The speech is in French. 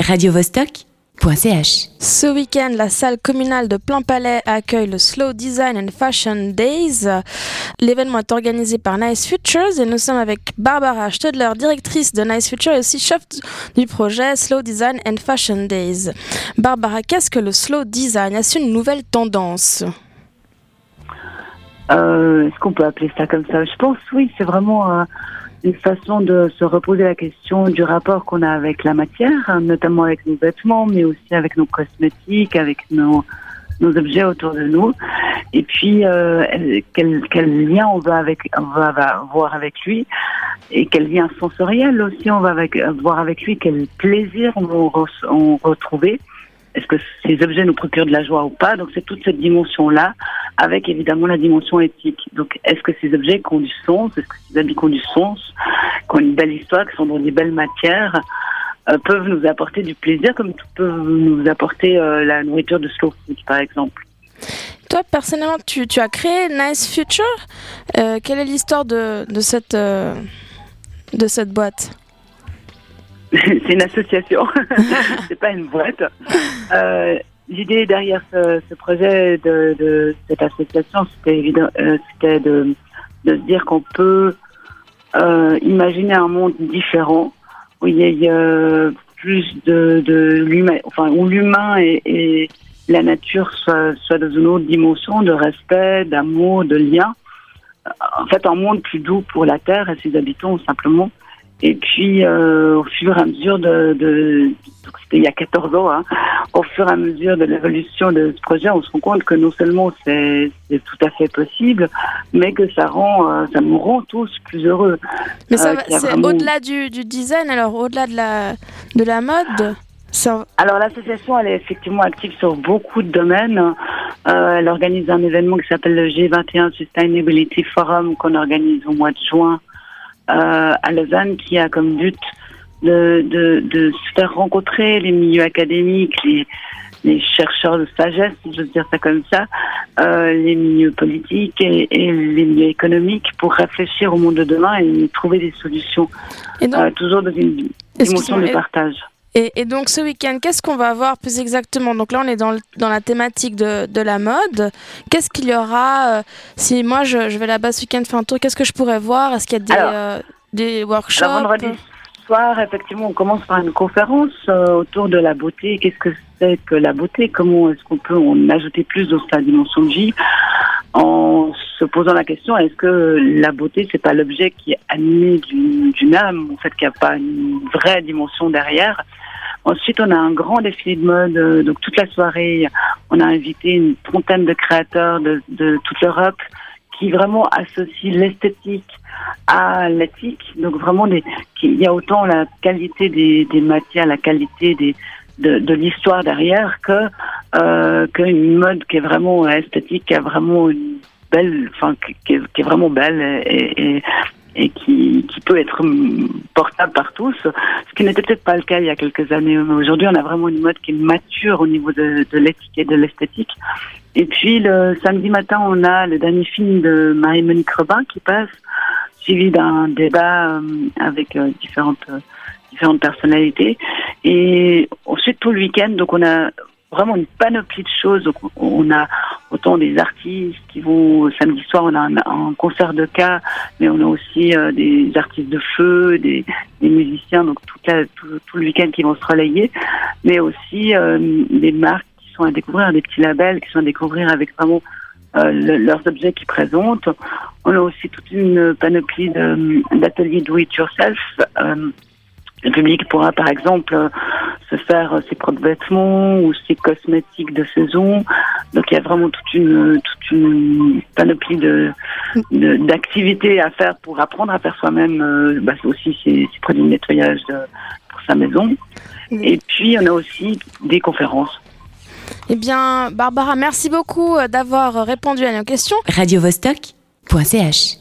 radiovostok.ch. Ce week-end, la salle communale de Plein Palais accueille le Slow Design and Fashion Days. L'événement est organisé par Nice Futures et nous sommes avec Barbara Stedler, directrice de Nice Futures et aussi chef du projet Slow Design and Fashion Days. Barbara, qu'est-ce que le slow design? Est-ce une nouvelle tendance? Euh, Est-ce qu'on peut appeler ça comme ça? Je pense oui, c'est vraiment euh, une façon de se reposer la question du rapport qu'on a avec la matière, hein, notamment avec nos vêtements, mais aussi avec nos cosmétiques, avec nos, nos objets autour de nous. Et puis euh, quel, quel lien on va avec, on va avoir avec lui et quel lien sensoriel aussi on va avoir avec lui, quel plaisir on va re- on retrouver. Est-ce que ces objets nous procurent de la joie ou pas? Donc c'est toute cette dimension-là, avec évidemment la dimension éthique. Donc est-ce que ces objets ont du sens, est-ce que ces habits ont du sens, qui ont une belle histoire, qui sont dans des belles matières, euh, peuvent nous apporter du plaisir comme peut nous apporter euh, la nourriture de slow food par exemple. Toi, personnellement, tu, as créé Nice Future. Euh, quelle est l'histoire de cette boîte? c'est une association, c'est pas une boîte. Euh, L'idée derrière ce, ce projet de, de cette association, c'était évident, euh, c'était de, de se dire qu'on peut euh, imaginer un monde différent où il y ait euh, plus de, de l'humain, enfin où l'humain et, et la nature soient, soient dans une autre dimension de respect, d'amour, de lien. En fait, un monde plus doux pour la terre et ses habitants simplement. Et puis, euh, au fur et à mesure de, de c'était il y a 14 ans, hein, au fur et à mesure de l'évolution de ce projet, on se rend compte que non seulement c'est tout à fait possible, mais que ça rend, euh, ça nous rend tous plus heureux. Mais ça Euh, c'est vraiment- au-delà du, du design, alors au-delà de la, de la mode. Ça, Alors l'association, elle est effectivement active sur beaucoup de domaines. Euh, elle organise un événement qui s'appelle le G21 Sustainability Forum qu'on organise au mois de juin à Lausanne, qui a comme but de, de, de se faire rencontrer les milieux académiques, les, les chercheurs de sagesse, si je veux dire ça comme ça, euh, les milieux politiques et, et les milieux économiques pour réfléchir au monde de demain et trouver des solutions, et, donc, euh, toujours dans une dimension de partage. Et, et donc ce week-end, qu'est-ce qu'on va avoir plus exactement? Donc là, on est dans, le- dans la thématique de, de la mode. Qu'est-ce qu'il y aura euh, Si moi, je, je vais là-bas ce week-end faire un tour, qu'est-ce que je pourrais voir? Est-ce qu'il y a des, Alors, euh, des workshops? Alors vendredi soir, effectivement, on commence par une conférence euh, autour de la beauté. Qu'est-ce que c'est que la beauté? Comment est-ce qu'on peut en ajouter plus dans sa dimension de vie? En se posant la question est-ce que la beauté c'est pas l'objet qui est animé d'une âme en fait qu'il n'y a pas une vraie dimension derrière? Ensuite, on a un grand défilé de mode. euh, Donc, toute la soirée, on a invité une trentaine de créateurs de, de toute l'Europe qui vraiment associent l'esthétique à l'éthique. Donc, vraiment, des, qu'il y a autant la qualité des, des matières, la qualité des, de, de l'histoire derrière que euh, qu'une mode qui est vraiment esthétique, qui a vraiment une belle, enfin, qui, est, vraiment belle et, qui, peut être portable par tous, ce qui n'était peut-être pas le cas il y a quelques années. Aujourd'hui, on a vraiment une mode qui est mature au niveau de, de l'éthique et de l'esthétique. Et puis, le samedi matin, on a le dernier film de Marie-Monique Robin qui passe, suivi d'un débat euh, avec euh, différentes, euh, différentes personnalités. Et ensuite, tout le week-end, donc on a vraiment une panoplie de choses. Donc, on a autant des artistes qui vont samedi soir, on a un, concert de cas, mais on a aussi euh, des artistes de feu, des, musiciens, donc tout, le week-end qui vont se relayer, mais aussi euh, des marques qui sont à découvrir, des petits labels qui sont à découvrir avec vraiment euh, le- leurs objets qu'ils présentent. On a aussi toute une panoplie d'ateliers do it yourself. Euh, le public pourra par exemple se faire euh, ses propres vêtements ou ses cosmétiques de saison. Donc il y a vraiment toute une toute une panoplie de de- d'activités à faire pour apprendre à faire soi-même euh, bah, aussi ses, ses produits de nettoyage de- pour sa maison. Et puis on a aussi des conférences. Eh bien, Barbara, merci beaucoup euh, d'avoir répondu à nos questions. radiovostok.ch